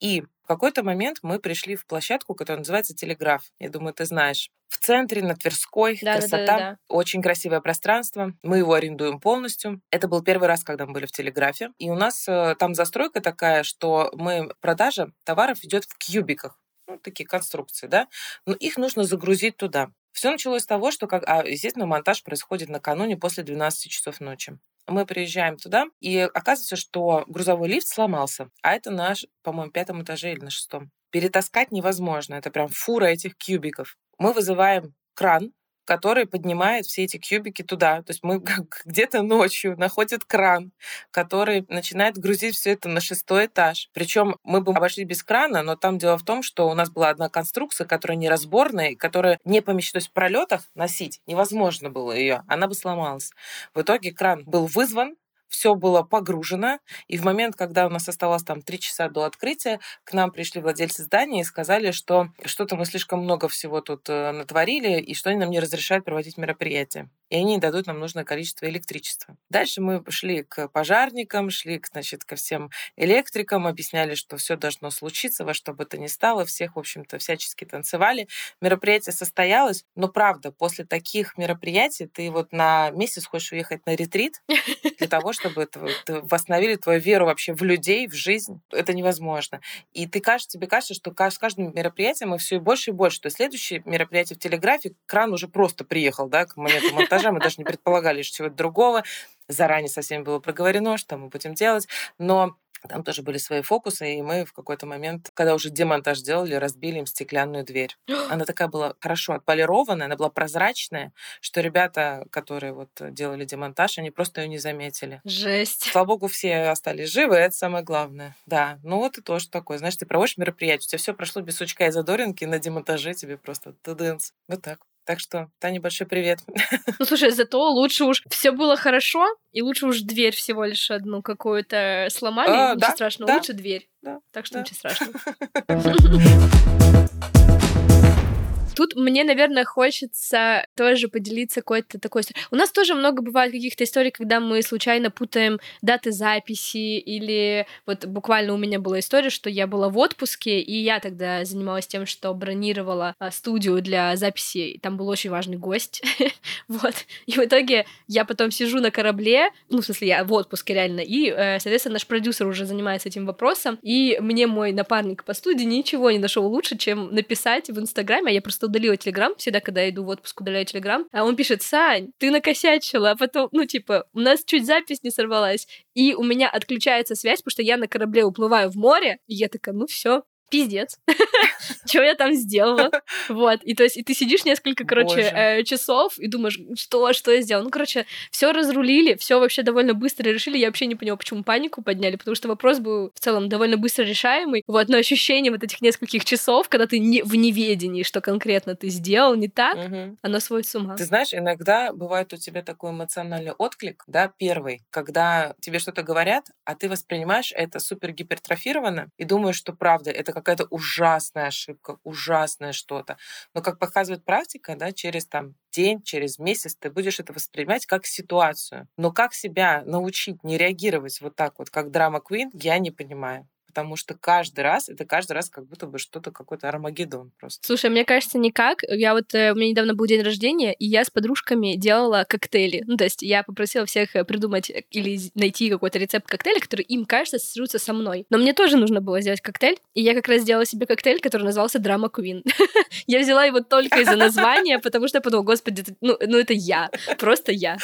И в какой-то момент мы пришли в площадку, которая называется Телеграф. Я думаю, ты знаешь. В центре, на Тверской, да, красота, да, да, да. очень красивое пространство. Мы его арендуем полностью. Это был первый раз, когда мы были в Телеграфе. И у нас э, там застройка такая, что мы продажа товаров идет в кьюбиках ну, такие конструкции, да, но их нужно загрузить туда. Все началось с того, что, как, а, естественно, монтаж происходит накануне после 12 часов ночи. Мы приезжаем туда, и оказывается, что грузовой лифт сломался, а это наш, по-моему, пятом этаже или на шестом. Перетаскать невозможно, это прям фура этих кьюбиков. Мы вызываем кран, который поднимает все эти кьюбики туда. То есть мы где-то ночью находят кран, который начинает грузить все это на шестой этаж. Причем мы бы обошли без крана, но там дело в том, что у нас была одна конструкция, которая неразборная, которая не помещена, то есть в пролетах носить невозможно было ее, она бы сломалась. В итоге кран был вызван, все было погружено, и в момент, когда у нас оставалось там три часа до открытия, к нам пришли владельцы здания и сказали, что что-то мы слишком много всего тут э, натворили, и что они нам не разрешают проводить мероприятия. И они не дадут нам нужное количество электричества. Дальше мы шли к пожарникам, шли, значит, ко всем электрикам, объясняли, что все должно случиться, во что бы то ни стало. Всех, в общем-то, всячески танцевали. Мероприятие состоялось, но правда, после таких мероприятий ты вот на месяц хочешь уехать на ретрит для того, чтобы чтобы восстановили твою веру вообще в людей, в жизнь. Это невозможно. И ты кажется, тебе кажется, что с каждым мероприятием мы все больше и больше. То есть следующее мероприятие в телеграфе, кран уже просто приехал, да, к моменту монтажа. Мы даже не предполагали что чего-то другого. Заранее со всеми было проговорено, что мы будем делать. Но там тоже были свои фокусы, и мы в какой-то момент, когда уже демонтаж делали, разбили им стеклянную дверь. Она такая была хорошо отполированная, она была прозрачная, что ребята, которые вот делали демонтаж, они просто ее не заметили. Жесть. Слава богу, все остались живы, это самое главное. Да, ну вот и тоже такое. Знаешь, ты проводишь мероприятие, у тебя все прошло без сучка и задоринки, на демонтаже тебе просто тудынц. Вот так. Так что, Таня, большой привет. Ну, слушай, зато лучше уж все было хорошо, и лучше уж дверь всего лишь одну какую-то сломали. А, ничего да, страшного, да, лучше дверь. Да, так что да. ничего страшного. Тут мне, наверное, хочется тоже поделиться какой-то такой... У нас тоже много бывает каких-то историй, когда мы случайно путаем даты записи, или вот буквально у меня была история, что я была в отпуске, и я тогда занималась тем, что бронировала а, студию для записи, там был очень важный гость, вот. И в итоге я потом сижу на корабле, ну, в смысле, я в отпуске реально, и, э, соответственно, наш продюсер уже занимается этим вопросом, и мне мой напарник по студии ничего не нашел лучше, чем написать в Инстаграме, а я просто просто удалила Телеграм, всегда, когда я иду в отпуск, удаляю Телеграм, а он пишет, Сань, ты накосячила, а потом, ну, типа, у нас чуть запись не сорвалась, и у меня отключается связь, потому что я на корабле уплываю в море, и я такая, ну все, пиздец, что я там сделала, вот, и то есть, и ты сидишь несколько, короче, э, часов и думаешь, что, что я сделала, ну, короче, все разрулили, все вообще довольно быстро решили, я вообще не поняла, почему панику подняли, потому что вопрос был в целом довольно быстро решаемый, вот, но ощущение вот этих нескольких часов, когда ты не, в неведении, что конкретно ты сделал не так, угу. оно сводит с ума. Ты знаешь, иногда бывает у тебя такой эмоциональный отклик, да, первый, когда тебе что-то говорят, а ты воспринимаешь это супер гипертрофированно и думаешь, что правда, это как какая-то ужасная ошибка, ужасное что-то. Но, как показывает практика, да, через там день, через месяц ты будешь это воспринимать как ситуацию. Но как себя научить не реагировать вот так вот, как драма Queen, я не понимаю. Потому что каждый раз, это каждый раз как будто бы что-то, какой-то Армагеддон просто. Слушай, мне кажется, никак. Я вот, э, у меня недавно был день рождения, и я с подружками делала коктейли. Ну, то есть я попросила всех э, придумать или найти какой-то рецепт коктейля, который им кажется ассоциируется со мной. Но мне тоже нужно было сделать коктейль, и я как раз сделала себе коктейль, который назывался Драма Квин. я взяла его только из-за названия, потому что я подумала, господи, ну, ну это я, просто я.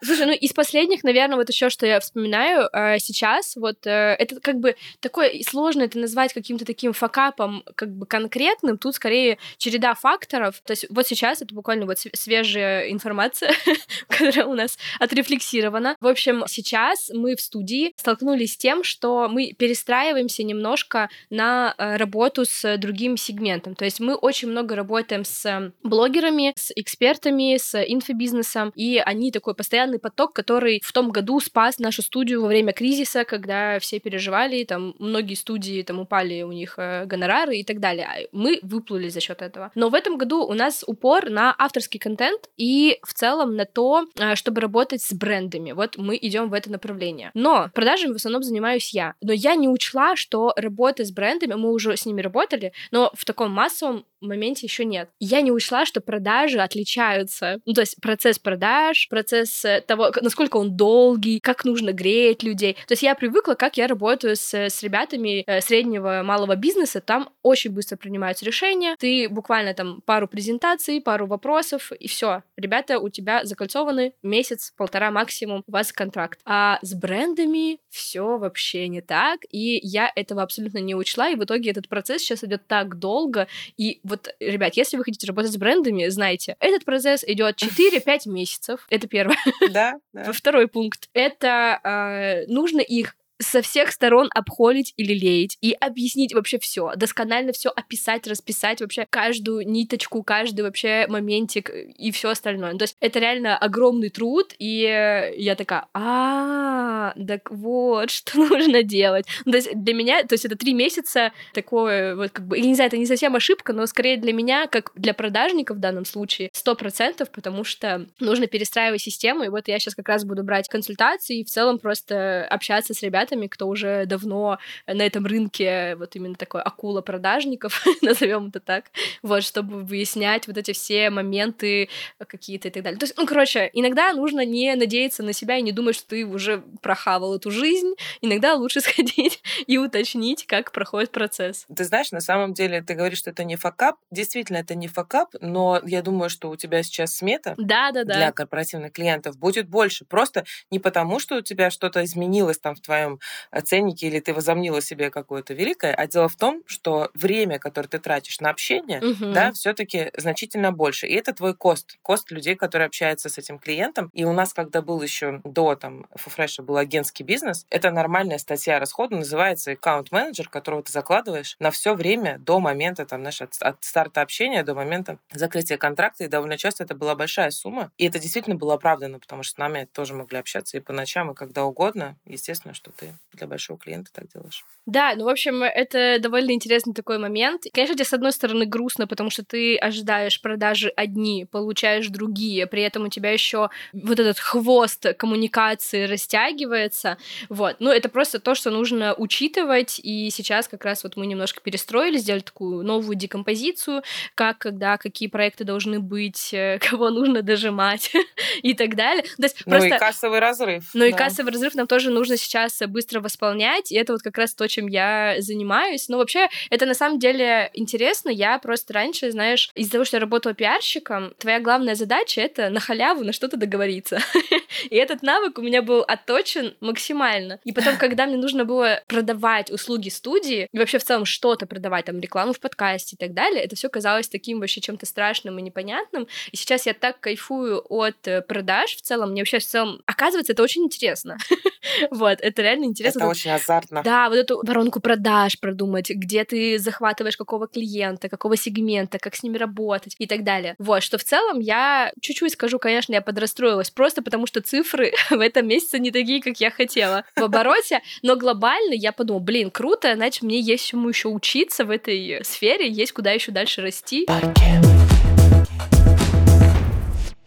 Слушай, ну из последних, наверное, вот еще что я вспоминаю э, сейчас, вот это как бы такое сложно это назвать каким-то таким факапом, как бы конкретным. Тут скорее череда факторов. То есть вот сейчас это буквально вот свежая информация, которая у нас отрефлексирована. В общем, сейчас мы в студии столкнулись с тем, что мы перестраиваемся немножко на э, работу с другим сегментом. То есть мы очень много работаем с блогерами, с экспертами, с инфобизнесом, и они такой постоянный поток, который в том году спас нашу студию во время кризиса, когда все переживали, там многие студии там упали у них э, гонорары и так далее. А мы выплыли за счет этого. Но в этом году у нас упор на авторский контент и в целом на то, э, чтобы работать с брендами. Вот мы идем в это направление. Но продажами в основном занимаюсь я. Но я не учла, что работа с брендами, мы уже с ними работали, но в таком массовом моменте еще нет. Я не учла, что продажи отличаются. Ну, то есть процесс продаж, процесс э, того, насколько он долгий, как нужно греть людей. То есть я привыкла, как я работаю с, с ребятами э, среднего малого бизнеса. Там очень быстро принимаются решения. Ты буквально там пару презентаций, пару вопросов, и все. Ребята у тебя закольцованы месяц, полтора максимум, у вас контракт. А с брендами все вообще не так, и я этого абсолютно не учла, и в итоге этот процесс сейчас идет так долго, и вот вот, ребят, если вы хотите работать с брендами, знайте, этот процесс идет 4-5 месяцев. Это первое. Да, да. Второй пункт. Это э, нужно их со всех сторон обхолить или леять и объяснить вообще все, досконально все описать, расписать вообще каждую ниточку, каждый вообще моментик и все остальное. То есть это реально огромный труд, и я такая, а, так вот, что нужно делать. Ну, то есть для меня, то есть это три месяца такое вот как бы, я не знаю, это не совсем ошибка, но скорее для меня, как для продажника в данном случае, сто процентов, потому что нужно перестраивать систему, и вот я сейчас как раз буду брать консультации и в целом просто общаться с ребятами, ребятами, кто уже давно на этом рынке, вот именно такой акула продажников, назовем это так, вот, чтобы выяснять вот эти все моменты какие-то и так далее. То есть, ну, короче, иногда нужно не надеяться на себя и не думать, что ты уже прохавал эту жизнь. Иногда лучше сходить и уточнить, как проходит процесс. Ты знаешь, на самом деле ты говоришь, что это не факап. Действительно, это не факап, но я думаю, что у тебя сейчас смета да, да, да. для корпоративных клиентов будет больше. Просто не потому, что у тебя что-то изменилось там в твоем там ценники или ты возомнила себе какое-то великое, а дело в том, что время, которое ты тратишь на общение, угу. да, все-таки значительно больше. И это твой кост, кост людей, которые общаются с этим клиентом. И у нас, когда был еще до там Фуфреша был агентский бизнес, это нормальная статья расхода, называется аккаунт-менеджер, которого ты закладываешь на все время до момента там, знаешь, от, от старта общения до момента закрытия контракта. И довольно часто это была большая сумма. И это действительно было оправдано, потому что с нами тоже могли общаться и по ночам, и когда угодно. Естественно, что ты для большого клиента так делаешь. Да, ну, в общем, это довольно интересный такой момент. Конечно, тебе, с одной стороны, грустно, потому что ты ожидаешь продажи одни, получаешь другие, при этом у тебя еще вот этот хвост коммуникации растягивается. Вот. Ну, это просто то, что нужно учитывать, и сейчас как раз вот мы немножко перестроили, сделали такую новую декомпозицию, как, когда, какие проекты должны быть, э, кого нужно дожимать и так далее. То есть ну просто... и кассовый разрыв. Ну да. и кассовый разрыв нам тоже нужно сейчас быстро восполнять, и это вот как раз то, чем я занимаюсь. Но вообще, это на самом деле интересно. Я просто раньше, знаешь, из-за того, что я работала пиарщиком, твоя главная задача — это на халяву на что-то договориться. и этот навык у меня был отточен максимально. И потом, когда мне нужно было продавать услуги студии, и вообще в целом что-то продавать, там, рекламу в подкасте и так далее, это все казалось таким вообще чем-то страшным и непонятным. И сейчас я так кайфую от э, продаж в целом, мне вообще в целом, оказывается, это очень интересно. вот, это реально интересно это очень азартно. Да, вот эту воронку продаж продумать, где ты захватываешь какого клиента, какого сегмента, как с ними работать и так далее. Вот, что в целом я чуть-чуть скажу, конечно, я подрастроилась, просто потому что цифры в этом месяце не такие, как я хотела в обороте, но глобально я подумала, блин, круто, значит, мне есть чему еще учиться в этой сфере, есть куда еще дальше расти. Паркет.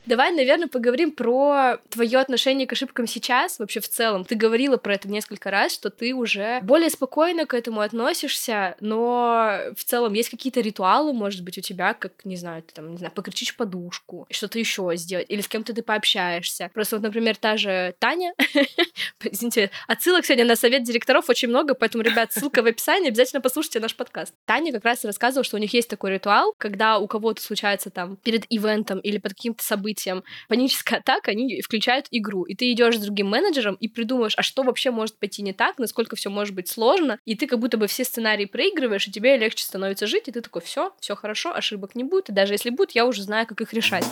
Давай, наверное, поговорим про твое отношение к ошибкам сейчас, вообще в целом. Ты говорила про это несколько раз, что ты уже более спокойно к этому относишься, но в целом есть какие-то ритуалы, может быть, у тебя, как, не знаю, ты там, не знаю, покричишь подушку, что-то еще сделать, или с кем-то ты пообщаешься. Просто вот, например, та же Таня, извините, отсылок сегодня на совет директоров очень много, поэтому, ребят, ссылка в описании, обязательно послушайте наш подкаст. Таня как раз рассказывала, что у них есть такой ритуал, когда у кого-то случается там перед ивентом или под каким-то событием событиям паническая атака, они включают игру. И ты идешь с другим менеджером и придумываешь, а что вообще может пойти не так, насколько все может быть сложно. И ты как будто бы все сценарии проигрываешь, и тебе легче становится жить, и ты такой, все, все хорошо, ошибок не будет. И даже если будет, я уже знаю, как их решать.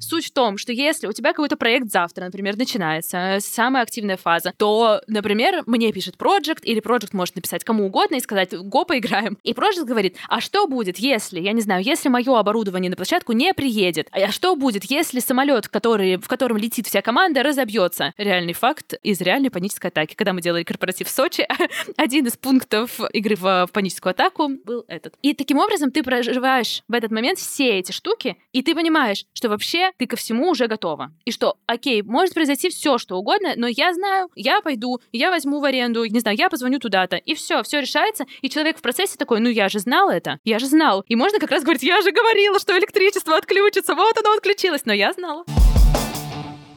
Суть в том, что если у тебя какой-то проект завтра, например, начинается, э, самая активная фаза, то, например, мне пишет проект, или проект может написать кому угодно и сказать, го, поиграем. И проект говорит, а что будет, если, я не знаю, если мое оборудование на площадку не приедет? А что будет, если самолет, который, в котором летит вся команда, разобьется? Реальный факт из реальной панической атаки. Когда мы делали корпоратив в Сочи, один из пунктов игры в, в паническую атаку был этот. И таким образом ты проживаешь в этот момент все эти штуки, и ты понимаешь, что вообще ты ко всему уже готова. И что, окей, может произойти все, что угодно, но я знаю, я пойду, я возьму в аренду, не знаю, я позвоню туда-то, и все, все решается, и человек в процессе такой, ну я же знал это, я же знал. И можно как раз говорить, я же говорила, что электричество отключится, вот оно отключилось, но я знала.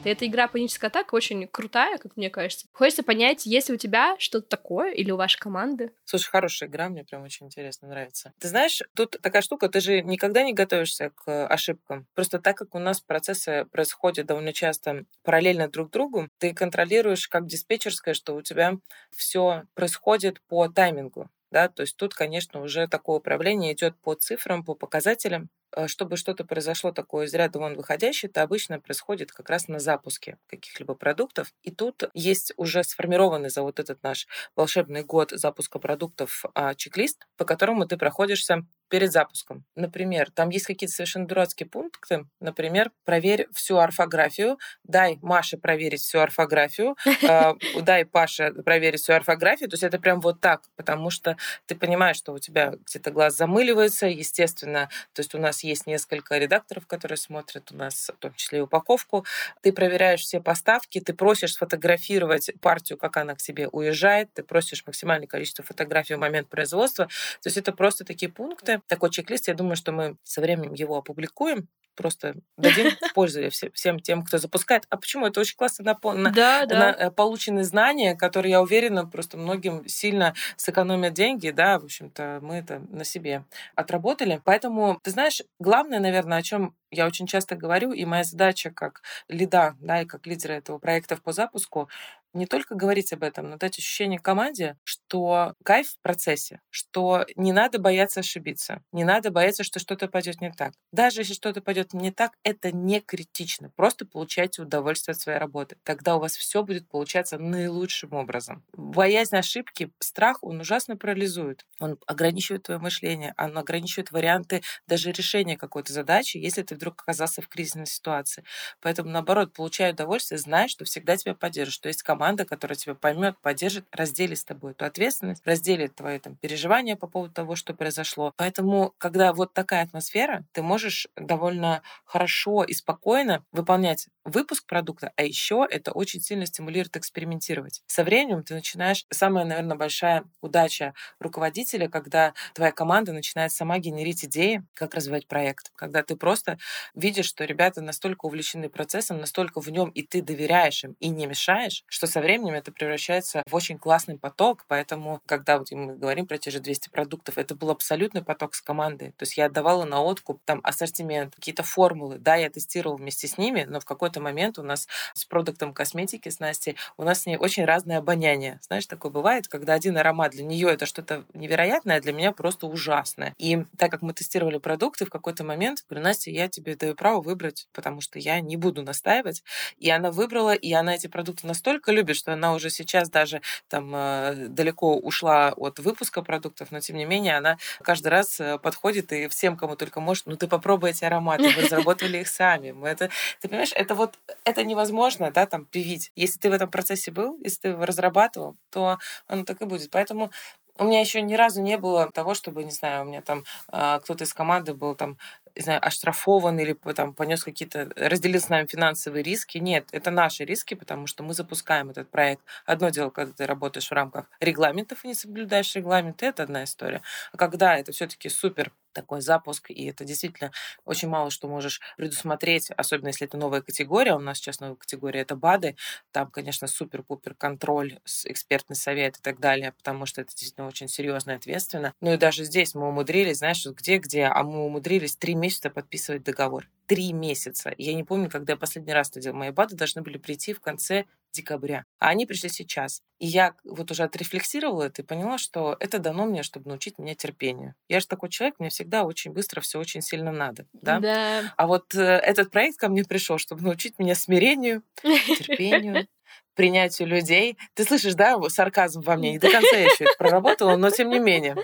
Эта игра «Паническая атака» очень крутая, как мне кажется. Хочется понять, есть ли у тебя что-то такое или у вашей команды? Слушай, хорошая игра, мне прям очень интересно нравится. Ты знаешь, тут такая штука, ты же никогда не готовишься к ошибкам. Просто так как у нас процессы происходят довольно часто параллельно друг другу, ты контролируешь как диспетчерская, что у тебя все происходит по таймингу. Да, то есть тут, конечно, уже такое управление идет по цифрам, по показателям, чтобы что-то произошло такое из ряда вон выходящее, это обычно происходит как раз на запуске каких-либо продуктов. И тут есть уже сформированный за вот этот наш волшебный год запуска продуктов а, чек-лист, по которому ты проходишься перед запуском. Например, там есть какие-то совершенно дурацкие пункты. Например, проверь всю орфографию, дай Маше проверить всю орфографию, а, дай Паше проверить всю орфографию. То есть это прям вот так, потому что ты понимаешь, что у тебя где-то глаз замыливается, естественно. То есть у нас есть несколько редакторов, которые смотрят у нас, в том числе и упаковку. Ты проверяешь все поставки, ты просишь сфотографировать партию, как она к тебе уезжает, ты просишь максимальное количество фотографий в момент производства. То есть это просто такие пункты, такой чек-лист. Я думаю, что мы со временем его опубликуем просто дадим пользу всем тем, кто запускает. А почему? Это очень классно на, да, да. на полученные знания, которые, я уверена, просто многим сильно сэкономят деньги, да, в общем-то, мы это на себе отработали. Поэтому, ты знаешь, главное, наверное, о чем я очень часто говорю, и моя задача как лида, да, и как лидера этого проекта по запуску, не только говорить об этом, но дать ощущение команде, что кайф в процессе, что не надо бояться ошибиться, не надо бояться, что что-то пойдет не так. Даже если что-то пойдет не так, это не критично. Просто получайте удовольствие от своей работы. Тогда у вас все будет получаться наилучшим образом. Боязнь ошибки, страх, он ужасно парализует. Он ограничивает твое мышление, он ограничивает варианты даже решения какой-то задачи, если ты вдруг оказался в кризисной ситуации. Поэтому, наоборот, получай удовольствие, знай, что всегда тебя поддержит, что есть команда, которая тебя поймет, поддержит, разделит с тобой эту ответственность, разделит твои там переживания по поводу того, что произошло. Поэтому, когда вот такая атмосфера, ты можешь довольно хорошо и спокойно выполнять выпуск продукта, а еще это очень сильно стимулирует экспериментировать. Со временем ты начинаешь, самая, наверное, большая удача руководителя, когда твоя команда начинает сама генерить идеи, как развивать проект, когда ты просто видишь, что ребята настолько увлечены процессом, настолько в нем и ты доверяешь им и не мешаешь, что со временем это превращается в очень классный поток, поэтому, когда вот мы говорим про те же 200 продуктов, это был абсолютный поток с командой. То есть я отдавала на откуп там ассортимент, какие-то формулы. Да, я тестировала вместе с ними, но в какой-то момент у нас с продуктом косметики, с Настей, у нас с ней очень разное обоняние. Знаешь, такое бывает, когда один аромат для нее это что-то невероятное, а для меня просто ужасное. И так как мы тестировали продукты, в какой-то момент говорю, Настя, я тебе даю право выбрать, потому что я не буду настаивать. И она выбрала, и она эти продукты настолько любит, что она уже сейчас даже там э, далеко ушла от выпуска продуктов, но тем не менее она каждый раз э, подходит и всем, кому только может, ну ты попробуй эти ароматы, мы разработали их сами. Мы это, ты понимаешь, это вот, это невозможно, да, там, привить. Если ты в этом процессе был, если ты его разрабатывал, то оно так и будет. Поэтому у меня еще ни разу не было того, чтобы, не знаю, у меня там э, кто-то из команды был там не знаю, оштрафован или там понес какие-то, разделил с нами финансовые риски. Нет, это наши риски, потому что мы запускаем этот проект. Одно дело, когда ты работаешь в рамках регламентов и не соблюдаешь регламенты, это одна история. А когда это все-таки супер такой запуск, и это действительно очень мало что можешь предусмотреть, особенно если это новая категория. У нас сейчас новая категория — это БАДы. Там, конечно, супер-пупер контроль, экспертный совет и так далее, потому что это действительно очень серьезно и ответственно. Ну и даже здесь мы умудрились, знаешь, где-где, а мы умудрились три месяца подписывать договор. Три месяца. Я не помню, когда я последний раз это делал. Мои БАДы должны были прийти в конце декабря. А они пришли сейчас. И я вот уже отрефлексировала это и поняла, что это дано мне, чтобы научить меня терпению. Я же такой человек, мне всегда очень быстро все очень сильно надо. Да? Да. А вот э, этот проект ко мне пришел, чтобы научить меня смирению, терпению, принятию людей. Ты слышишь, да, сарказм во мне? Не до конца я еще это проработала, но тем не менее.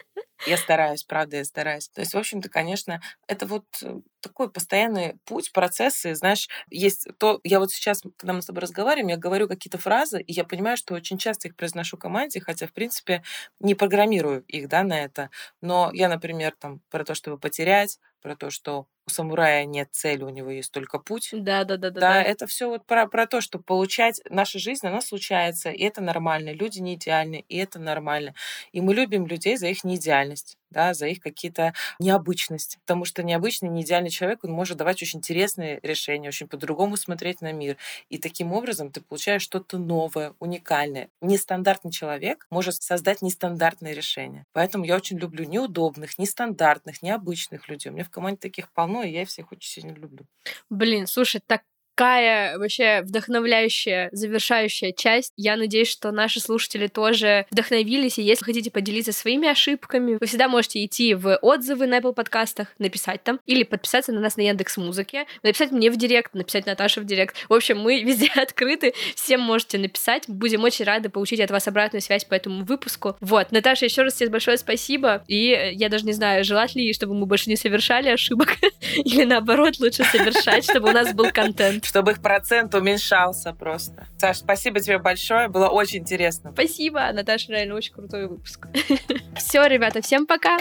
Я стараюсь, правда, я стараюсь. То есть, в общем-то, конечно, это вот э, такой постоянный путь, процессы. Знаешь, есть то... Я вот сейчас, когда мы с тобой разговариваем, я говорю какие-то фразы, и я понимаю, что очень часто их произношу команде, хотя, в принципе, не программирую их, да, на это. Но я, например, там, про то, чтобы потерять, про то, что у самурая нет цели, у него есть только путь. Да, да, да, да. Да, это все вот про, про то, что получать наша жизнь, она случается, и это нормально. Люди не идеальны, и это нормально. И мы любим людей за их неидеальность да, за их какие-то необычности. Потому что необычный, неидеальный человек, он может давать очень интересные решения, очень по-другому смотреть на мир. И таким образом ты получаешь что-то новое, уникальное. Нестандартный человек может создать нестандартные решения. Поэтому я очень люблю неудобных, нестандартных, необычных людей. У меня в команде таких полно, и я всех очень сильно люблю. Блин, слушай, так такая вообще вдохновляющая, завершающая часть. Я надеюсь, что наши слушатели тоже вдохновились, и если хотите поделиться своими ошибками, вы всегда можете идти в отзывы на Apple подкастах, написать там, или подписаться на нас на Яндекс Музыке, написать мне в директ, написать Наташе в директ. В общем, мы везде открыты, всем можете написать. Будем очень рады получить от вас обратную связь по этому выпуску. Вот, Наташа, еще раз тебе большое спасибо, и я даже не знаю, желать ли, чтобы мы больше не совершали ошибок, или наоборот, лучше совершать, чтобы у нас был контент чтобы их процент уменьшался просто. Саш, спасибо тебе большое, было очень интересно. Спасибо, Наташа, реально очень крутой выпуск. Все, ребята, всем пока!